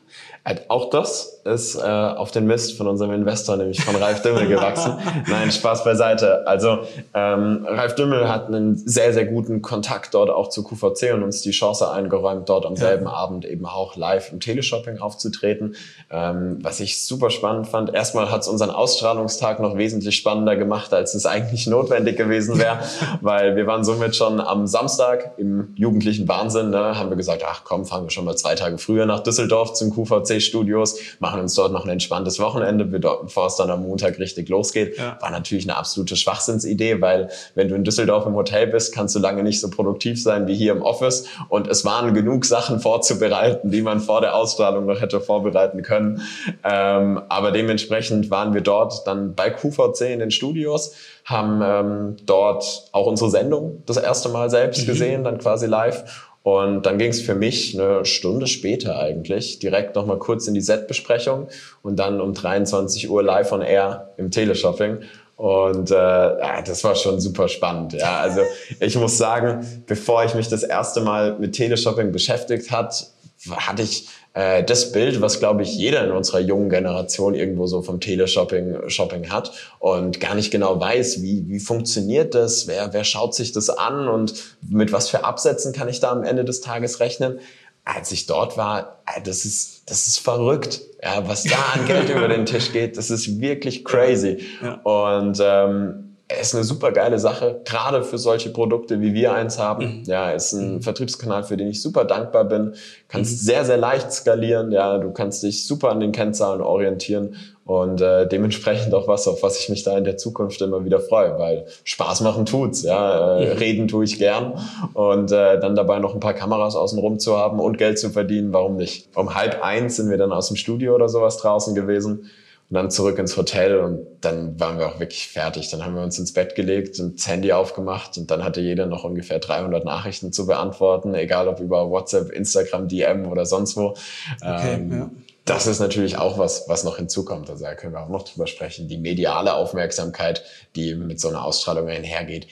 Auch das ist äh, auf den Mist von unserem Investor, nämlich von Ralf Dümmel, gewachsen. Nein, Spaß beiseite. Also ähm, Ralf Dümmel hat einen sehr, sehr guten Kontakt dort auch zu QVC und uns die Chance eingeräumt, dort am ja. selben Abend eben auch live im Teleshopping aufzutreten. Ähm, was ich super spannend fand. Erstmal hat es unseren Ausstrahlungstag noch wesentlich spannender gemacht, als es eigentlich notwendig gewesen wäre, weil wir waren somit schon am Samstag im jugendlichen Wahnsinn, ne, haben wir gesagt, ach komm, fahren wir schon mal zwei Tage früher nach Düsseldorf zum QVC-Studios, machen machen uns dort noch ein entspanntes Wochenende, bevor es dann am Montag richtig losgeht. Ja. War natürlich eine absolute Schwachsinnsidee, weil wenn du in Düsseldorf im Hotel bist, kannst du lange nicht so produktiv sein wie hier im Office. Und es waren genug Sachen vorzubereiten, die man vor der Ausstrahlung noch hätte vorbereiten können. Ähm, aber dementsprechend waren wir dort dann bei QVC in den Studios, haben ähm, dort auch unsere Sendung das erste Mal selbst mhm. gesehen, dann quasi live und dann ging es für mich eine Stunde später eigentlich direkt nochmal kurz in die Set-Besprechung und dann um 23 Uhr live on air im Teleshopping. Und äh, das war schon super spannend. Ja, also ich muss sagen, bevor ich mich das erste Mal mit Teleshopping beschäftigt hat, hatte ich äh, das Bild, was, glaube ich, jeder in unserer jungen Generation irgendwo so vom Teleshopping Shopping hat und gar nicht genau weiß, wie, wie funktioniert das, wer, wer schaut sich das an und mit was für Absätzen kann ich da am Ende des Tages rechnen. Als ich dort war, äh, das ist, das ist verrückt, ja, was da an Geld über den Tisch geht, das ist wirklich crazy. Ja. Und ähm, ist eine super geile Sache, gerade für solche Produkte, wie wir eins haben. Mhm. Ja, ist ein mhm. Vertriebskanal, für den ich super dankbar bin. Kannst mhm. sehr, sehr leicht skalieren. Ja, du kannst dich super an den Kennzahlen orientieren und äh, dementsprechend auch was, auf was ich mich da in der Zukunft immer wieder freue, weil Spaß machen tut's. Ja, äh, mhm. reden tue ich gern und äh, dann dabei noch ein paar Kameras außenrum zu haben und Geld zu verdienen, warum nicht? Um halb eins sind wir dann aus dem Studio oder sowas draußen gewesen und dann zurück ins Hotel und dann waren wir auch wirklich fertig. Dann haben wir uns ins Bett gelegt und das Handy aufgemacht und dann hatte jeder noch ungefähr 300 Nachrichten zu beantworten, egal ob über WhatsApp, Instagram, DM oder sonst wo. Okay, ähm, ja. Das ist natürlich auch was, was noch hinzukommt. Also da können wir auch noch drüber sprechen. Die mediale Aufmerksamkeit, die mit so einer Ausstrahlung einhergeht,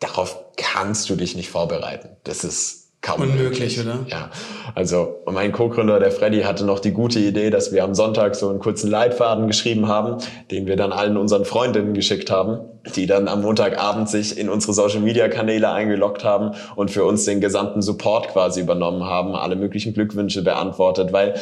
darauf kannst du dich nicht vorbereiten. Das ist kaum unmöglich, oder? Ja. Also mein Co-Gründer, der Freddy, hatte noch die gute Idee, dass wir am Sonntag so einen kurzen Leitfaden geschrieben haben, den wir dann allen unseren Freundinnen geschickt haben, die dann am Montagabend sich in unsere Social-Media-Kanäle eingeloggt haben und für uns den gesamten Support quasi übernommen haben, alle möglichen Glückwünsche beantwortet, weil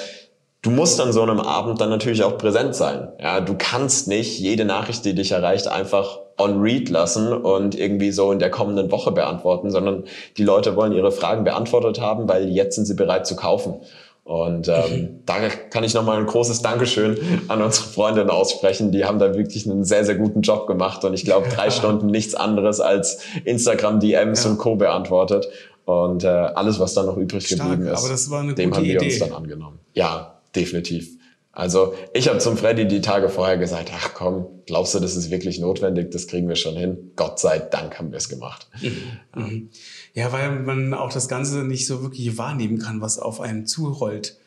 du musst an so einem Abend dann natürlich auch präsent sein. Ja, du kannst nicht jede Nachricht, die dich erreicht, einfach on read lassen und irgendwie so in der kommenden Woche beantworten, sondern die Leute wollen ihre Fragen beantwortet haben, weil jetzt sind sie bereit zu kaufen. Und ähm, mhm. da kann ich nochmal ein großes Dankeschön an unsere Freundinnen aussprechen. Die haben da wirklich einen sehr, sehr guten Job gemacht. Und ich glaube, drei Stunden nichts anderes als Instagram-DMs ja. und Co. beantwortet. Und äh, alles, was dann noch übrig Stark, geblieben ist, dem haben wir Idee. uns dann angenommen. Ja, definitiv. Also ich habe zum Freddy die Tage vorher gesagt, ach komm, glaubst du, das ist wirklich notwendig? Das kriegen wir schon hin. Gott sei Dank haben wir es gemacht. Mhm. mhm. Ja, weil man auch das Ganze nicht so wirklich wahrnehmen kann, was auf einen zurollt.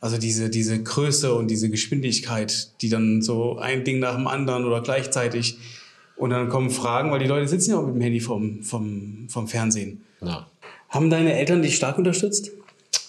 Also diese, diese Größe und diese Geschwindigkeit, die dann so ein Ding nach dem anderen oder gleichzeitig und dann kommen Fragen, weil die Leute sitzen ja auch mit dem Handy vom, vom, vom Fernsehen. Ja. Haben deine Eltern dich stark unterstützt?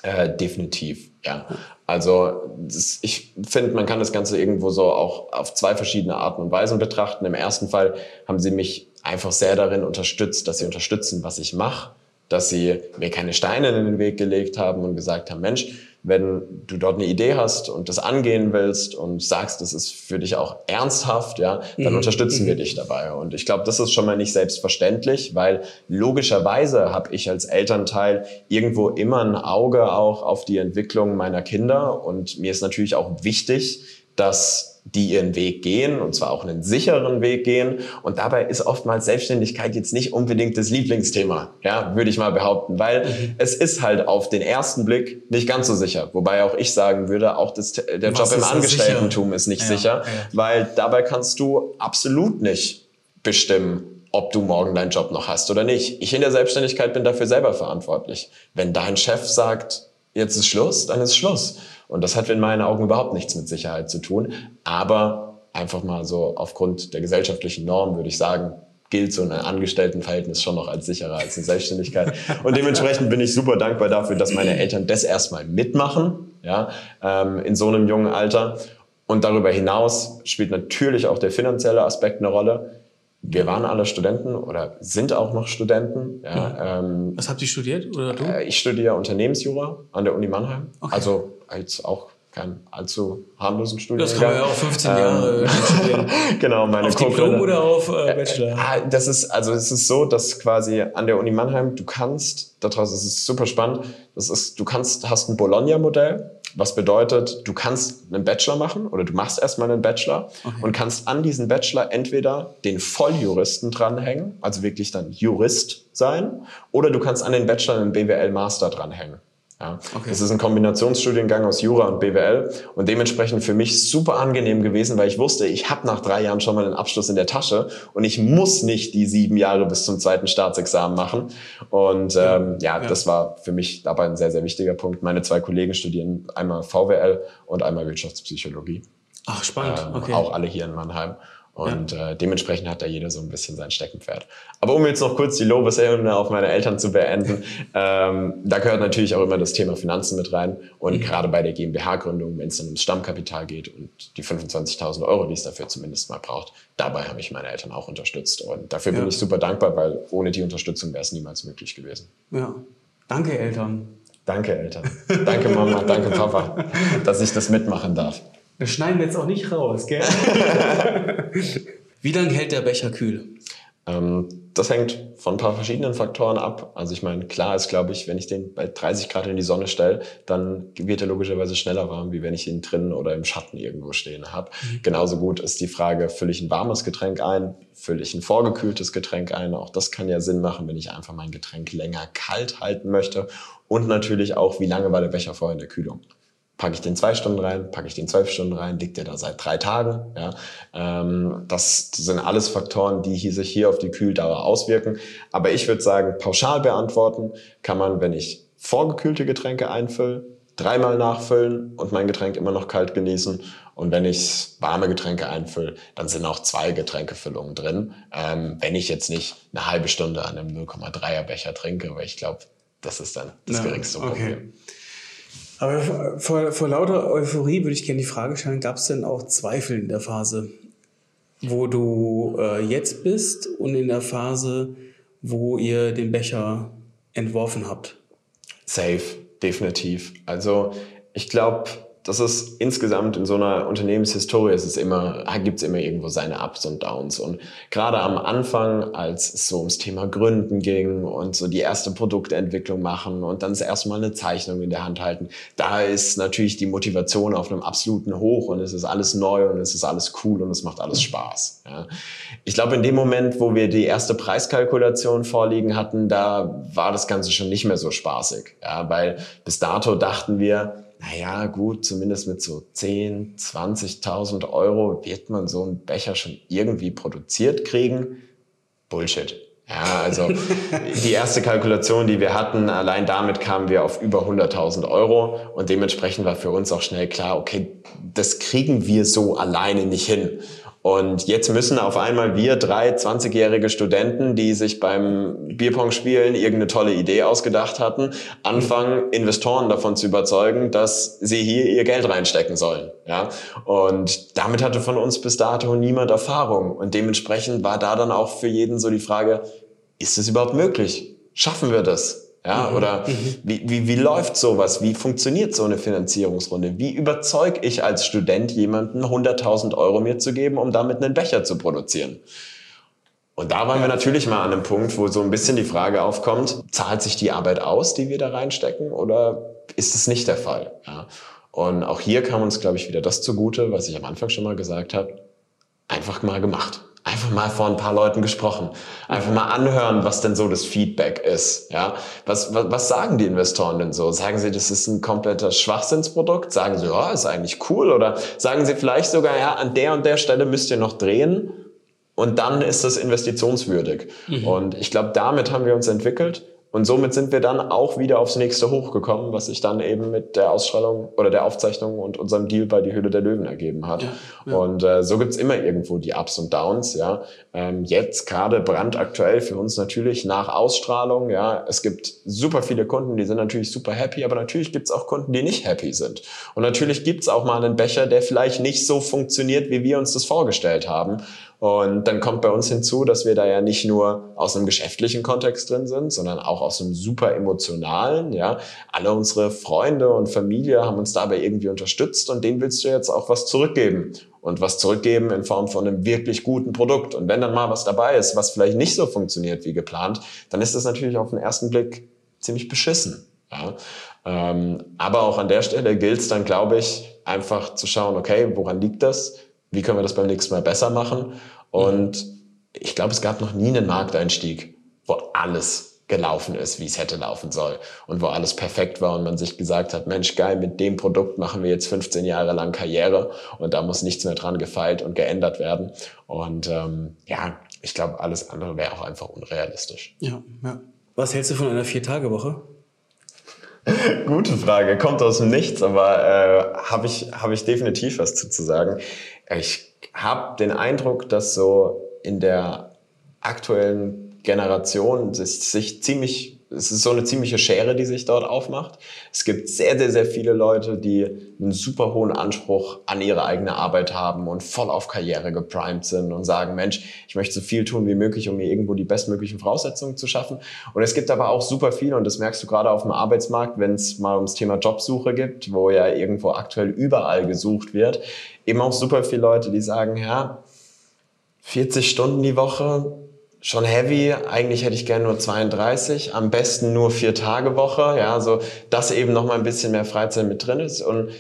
Äh, definitiv, ja. Also das, ich finde, man kann das Ganze irgendwo so auch auf zwei verschiedene Arten und Weisen betrachten. Im ersten Fall haben sie mich einfach sehr darin unterstützt, dass sie unterstützen, was ich mache, dass sie mir keine Steine in den Weg gelegt haben und gesagt haben, Mensch, wenn du dort eine Idee hast und das angehen willst und sagst, das ist für dich auch ernsthaft, ja, dann mhm. unterstützen wir mhm. dich dabei. Und ich glaube, das ist schon mal nicht selbstverständlich, weil logischerweise habe ich als Elternteil irgendwo immer ein Auge auch auf die Entwicklung meiner Kinder und mir ist natürlich auch wichtig, dass die ihren Weg gehen und zwar auch einen sicheren Weg gehen. Und dabei ist oftmals Selbstständigkeit jetzt nicht unbedingt das Lieblingsthema, ja, würde ich mal behaupten, weil mhm. es ist halt auf den ersten Blick nicht ganz so sicher. Wobei auch ich sagen würde, auch das, der Was Job im Angestelltentum sicher? ist nicht ja, sicher, ja. weil dabei kannst du absolut nicht bestimmen, ob du morgen deinen Job noch hast oder nicht. Ich in der Selbstständigkeit bin dafür selber verantwortlich. Wenn dein Chef sagt, jetzt ist Schluss, dann ist Schluss. Und das hat in meinen Augen überhaupt nichts mit Sicherheit zu tun. Aber einfach mal so aufgrund der gesellschaftlichen Norm würde ich sagen, gilt so ein Angestelltenverhältnis schon noch als sicherer als eine Selbstständigkeit. Und dementsprechend bin ich super dankbar dafür, dass meine Eltern das erstmal mitmachen, ja, ähm, in so einem jungen Alter. Und darüber hinaus spielt natürlich auch der finanzielle Aspekt eine Rolle. Wir waren alle Studenten oder sind auch noch Studenten. Ja, ähm, Was habt ihr studiert oder du? Äh, ich studiere Unternehmensjura an der Uni Mannheim. Okay. Also jetzt auch kein allzu harmlosen Studiengang. Das kann man ja auch 15 Jahre ähm, studieren. genau, meine Auf Diplom oder auf äh, Bachelor? Äh, das ist, also es ist so, dass quasi an der Uni Mannheim, du kannst, daraus ist es super spannend, das ist, du kannst, hast ein Bologna-Modell Was bedeutet, du kannst einen Bachelor machen oder du machst erstmal einen Bachelor okay. und kannst an diesen Bachelor entweder den Volljuristen dranhängen, also wirklich dann Jurist sein, oder du kannst an den Bachelor einen BWL-Master dranhängen. Ja. Okay. Das ist ein Kombinationsstudiengang aus Jura und BWL und dementsprechend für mich super angenehm gewesen, weil ich wusste, ich habe nach drei Jahren schon mal einen Abschluss in der Tasche und ich muss nicht die sieben Jahre bis zum zweiten Staatsexamen machen. Und ähm, ja, ja, das war für mich dabei ein sehr, sehr wichtiger Punkt. Meine zwei Kollegen studieren einmal VWL und einmal Wirtschaftspsychologie. Ach, spannend. Ähm, okay. Auch alle hier in Mannheim. Und ja. äh, dementsprechend hat da jeder so ein bisschen sein Steckenpferd. Aber um jetzt noch kurz die Lobeshymne auf meine Eltern zu beenden, ähm, da gehört natürlich auch immer das Thema Finanzen mit rein. Und mhm. gerade bei der GmbH-Gründung, wenn es dann ums Stammkapital geht und die 25.000 Euro, die es dafür zumindest mal braucht, dabei habe ich meine Eltern auch unterstützt. Und dafür ja. bin ich super dankbar, weil ohne die Unterstützung wäre es niemals möglich gewesen. Ja, danke Eltern. Danke Eltern. Danke Mama, danke Papa, dass ich das mitmachen darf. Das schneiden wir jetzt auch nicht raus, gell? Wie lange hält der Becher kühl? Ähm, das hängt von ein paar verschiedenen Faktoren ab. Also ich meine, klar ist, glaube ich, wenn ich den bei 30 Grad in die Sonne stelle, dann wird er logischerweise schneller warm, wie wenn ich ihn drinnen oder im Schatten irgendwo stehen habe. Mhm. Genauso gut ist die Frage, fülle ich ein warmes Getränk ein, fülle ich ein vorgekühltes Getränk ein. Auch das kann ja Sinn machen, wenn ich einfach mein Getränk länger kalt halten möchte. Und natürlich auch, wie lange war der Becher vorher in der Kühlung packe ich den zwei Stunden rein, packe ich den zwölf Stunden rein, liegt der da seit drei Tagen. Ja? Ähm, das sind alles Faktoren, die hier, sich hier auf die Kühldauer auswirken. Aber ich würde sagen, pauschal beantworten kann man, wenn ich vorgekühlte Getränke einfülle, dreimal nachfüllen und mein Getränk immer noch kalt genießen. Und wenn ich warme Getränke einfülle, dann sind auch zwei Getränkefüllungen drin. Ähm, wenn ich jetzt nicht eine halbe Stunde an einem 0,3er Becher trinke, weil ich glaube, das ist dann das ja, geringste Problem. Okay. Aber vor, vor lauter Euphorie würde ich gerne die Frage stellen, gab es denn auch Zweifel in der Phase, wo du äh, jetzt bist und in der Phase, wo ihr den Becher entworfen habt? Safe, definitiv. Also ich glaube, das ist insgesamt in so einer Unternehmenshistorie ist es immer, gibt es immer irgendwo seine Ups und Downs. Und gerade am Anfang, als es so ums Thema Gründen ging und so die erste Produktentwicklung machen und dann das erste Mal eine Zeichnung in der Hand halten, da ist natürlich die Motivation auf einem absoluten Hoch und es ist alles neu und es ist alles cool und es macht alles Spaß. Ja. Ich glaube, in dem Moment, wo wir die erste Preiskalkulation vorliegen hatten, da war das Ganze schon nicht mehr so spaßig. Ja, weil bis dato dachten wir, naja, gut, zumindest mit so 10, 20.000 Euro wird man so einen Becher schon irgendwie produziert kriegen. Bullshit. Ja, also die erste Kalkulation, die wir hatten, allein damit kamen wir auf über 100.000 Euro und dementsprechend war für uns auch schnell klar, okay, das kriegen wir so alleine nicht hin. Und jetzt müssen auf einmal wir drei 20-jährige Studenten, die sich beim Bierpong-Spielen irgendeine tolle Idee ausgedacht hatten, anfangen, Investoren davon zu überzeugen, dass sie hier ihr Geld reinstecken sollen. Ja? Und damit hatte von uns bis dato niemand Erfahrung. Und dementsprechend war da dann auch für jeden so die Frage, ist es überhaupt möglich? Schaffen wir das? Ja, mhm. oder mhm. wie, wie, wie läuft sowas? Wie funktioniert so eine Finanzierungsrunde? Wie überzeug ich als Student jemanden, 100.000 Euro mir zu geben, um damit einen Becher zu produzieren? Und da waren wir natürlich mal an einem Punkt, wo so ein bisschen die Frage aufkommt, zahlt sich die Arbeit aus, die wir da reinstecken, oder ist es nicht der Fall? Ja. Und auch hier kam uns, glaube ich, wieder das zugute, was ich am Anfang schon mal gesagt habe, einfach mal gemacht einfach mal vor ein paar Leuten gesprochen. Einfach mal anhören, was denn so das Feedback ist. Ja, was, was, was sagen die Investoren denn so? Sagen sie, das ist ein kompletter Schwachsinnsprodukt? Sagen sie, ja, ist eigentlich cool? Oder sagen sie vielleicht sogar, ja, an der und der Stelle müsst ihr noch drehen? Und dann ist das investitionswürdig. Mhm. Und ich glaube, damit haben wir uns entwickelt. Und somit sind wir dann auch wieder aufs nächste hochgekommen, was sich dann eben mit der Ausstrahlung oder der Aufzeichnung und unserem Deal bei die Höhle der Löwen ergeben hat. Ja, ja. Und äh, so gibt's immer irgendwo die Ups und Downs. Ja, ähm, jetzt gerade brandaktuell für uns natürlich nach Ausstrahlung. Ja, es gibt super viele Kunden, die sind natürlich super happy, aber natürlich gibt's auch Kunden, die nicht happy sind. Und natürlich gibt's auch mal einen Becher, der vielleicht nicht so funktioniert, wie wir uns das vorgestellt haben. Und dann kommt bei uns hinzu, dass wir da ja nicht nur aus einem geschäftlichen Kontext drin sind, sondern auch aus einem super emotionalen. Ja, alle unsere Freunde und Familie haben uns dabei irgendwie unterstützt und denen willst du jetzt auch was zurückgeben und was zurückgeben in Form von einem wirklich guten Produkt. Und wenn dann mal was dabei ist, was vielleicht nicht so funktioniert wie geplant, dann ist das natürlich auf den ersten Blick ziemlich beschissen. Ja? Ähm, aber auch an der Stelle gilt es dann, glaube ich, einfach zu schauen, okay, woran liegt das? Wie können wir das beim nächsten Mal besser machen? Und ich glaube, es gab noch nie einen Markteinstieg, wo alles gelaufen ist, wie es hätte laufen soll und wo alles perfekt war und man sich gesagt hat, Mensch, geil, mit dem Produkt machen wir jetzt 15 Jahre lang Karriere und da muss nichts mehr dran gefeilt und geändert werden. Und ähm, ja, ich glaube, alles andere wäre auch einfach unrealistisch. Ja, ja. Was hältst du von einer Vier-Tage-Woche? Gute Frage, kommt aus dem Nichts, aber äh, habe ich, hab ich definitiv was zu, zu sagen. Ich habe den Eindruck, dass so in der aktuellen Generation sich, sich ziemlich es ist so eine ziemliche Schere, die sich dort aufmacht. Es gibt sehr, sehr, sehr viele Leute, die einen super hohen Anspruch an ihre eigene Arbeit haben und voll auf Karriere geprimed sind und sagen, Mensch, ich möchte so viel tun wie möglich, um mir irgendwo die bestmöglichen Voraussetzungen zu schaffen. Und es gibt aber auch super viele, und das merkst du gerade auf dem Arbeitsmarkt, wenn es mal ums Thema Jobsuche gibt, wo ja irgendwo aktuell überall gesucht wird, eben auch super viele Leute, die sagen, ja, 40 Stunden die Woche, schon heavy. Eigentlich hätte ich gerne nur 32, am besten nur vier Tage Woche, ja, so dass eben noch mal ein bisschen mehr Freizeit mit drin ist. Und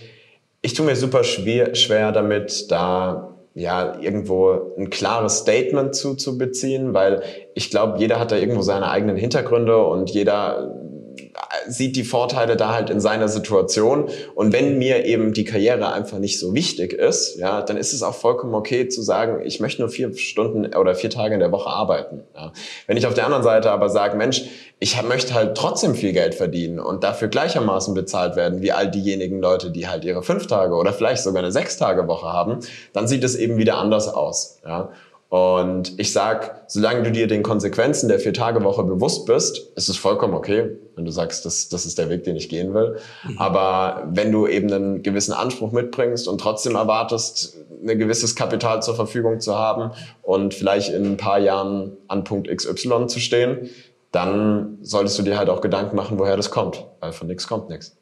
ich tue mir super schwer, schwer damit, da ja irgendwo ein klares Statement zu, zu beziehen, weil ich glaube, jeder hat da irgendwo seine eigenen Hintergründe und jeder sieht die Vorteile da halt in seiner Situation. Und wenn mir eben die Karriere einfach nicht so wichtig ist, ja, dann ist es auch vollkommen okay zu sagen, ich möchte nur vier Stunden oder vier Tage in der Woche arbeiten. Ja. Wenn ich auf der anderen Seite aber sage, Mensch, ich möchte halt trotzdem viel Geld verdienen und dafür gleichermaßen bezahlt werden wie all diejenigen Leute, die halt ihre fünf Tage oder vielleicht sogar eine sechs Tage Woche haben, dann sieht es eben wieder anders aus. Ja. Und ich sag, solange du dir den Konsequenzen der Vier-Tage-Woche bewusst bist, ist es vollkommen okay, wenn du sagst, das, das ist der Weg, den ich gehen will. Mhm. Aber wenn du eben einen gewissen Anspruch mitbringst und trotzdem erwartest, ein gewisses Kapital zur Verfügung zu haben und vielleicht in ein paar Jahren an Punkt XY zu stehen, dann solltest du dir halt auch Gedanken machen, woher das kommt. Weil von nichts kommt nichts.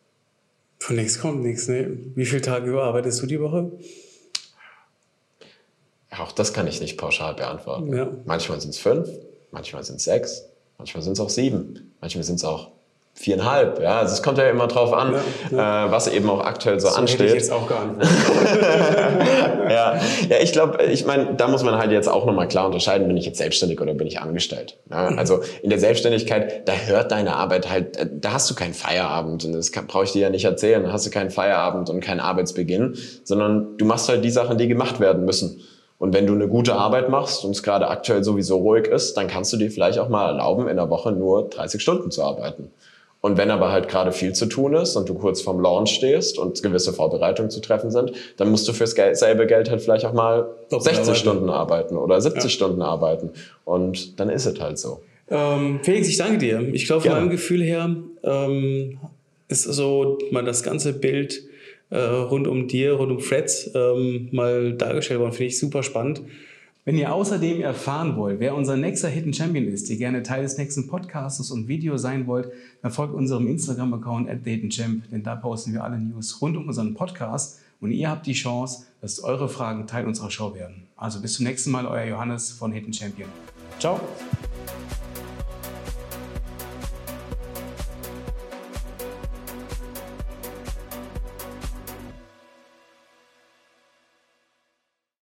Von nichts kommt nichts, ne? Wie viele Tage überarbeitest du die Woche? Auch das kann ich nicht pauschal beantworten. Ja. Manchmal sind es fünf, manchmal sind es sechs, manchmal sind es auch sieben, manchmal sind es auch viereinhalb. Ja, also es kommt ja immer drauf an, ja, ja. Äh, was eben auch aktuell so, so ansteht. Hätte ich jetzt auch geantwortet. ja, ja, ich glaube, ich meine, da muss man halt jetzt auch nochmal klar unterscheiden, bin ich jetzt selbstständig oder bin ich angestellt. Ja, also in der Selbstständigkeit, da hört deine Arbeit halt, äh, da hast du keinen Feierabend und das brauche ich dir ja nicht erzählen, da hast du keinen Feierabend und keinen Arbeitsbeginn, sondern du machst halt die Sachen, die gemacht werden müssen. Und wenn du eine gute Arbeit machst und es gerade aktuell sowieso ruhig ist, dann kannst du dir vielleicht auch mal erlauben, in der Woche nur 30 Stunden zu arbeiten. Und wenn aber halt gerade viel zu tun ist und du kurz vorm Launch stehst und gewisse Vorbereitungen zu treffen sind, dann musst du fürs selbe Geld halt vielleicht auch mal 60 Stunden arbeiten oder 70 ja. Stunden arbeiten. Und dann ist es halt so. Ähm, Felix, ich danke dir. Ich glaube, von meinem Gefühl her ähm, ist so mal das ganze Bild äh, rund um dir, rund um Freds ähm, mal dargestellt worden. Finde ich super spannend. Wenn ihr außerdem erfahren wollt, wer unser nächster Hidden Champion ist, ihr gerne Teil des nächsten Podcasts und Video sein wollt, dann folgt unserem Instagram-Account at Champ, denn da posten wir alle News rund um unseren Podcast und ihr habt die Chance, dass eure Fragen Teil unserer Show werden. Also bis zum nächsten Mal, euer Johannes von Hidden Champion. Ciao!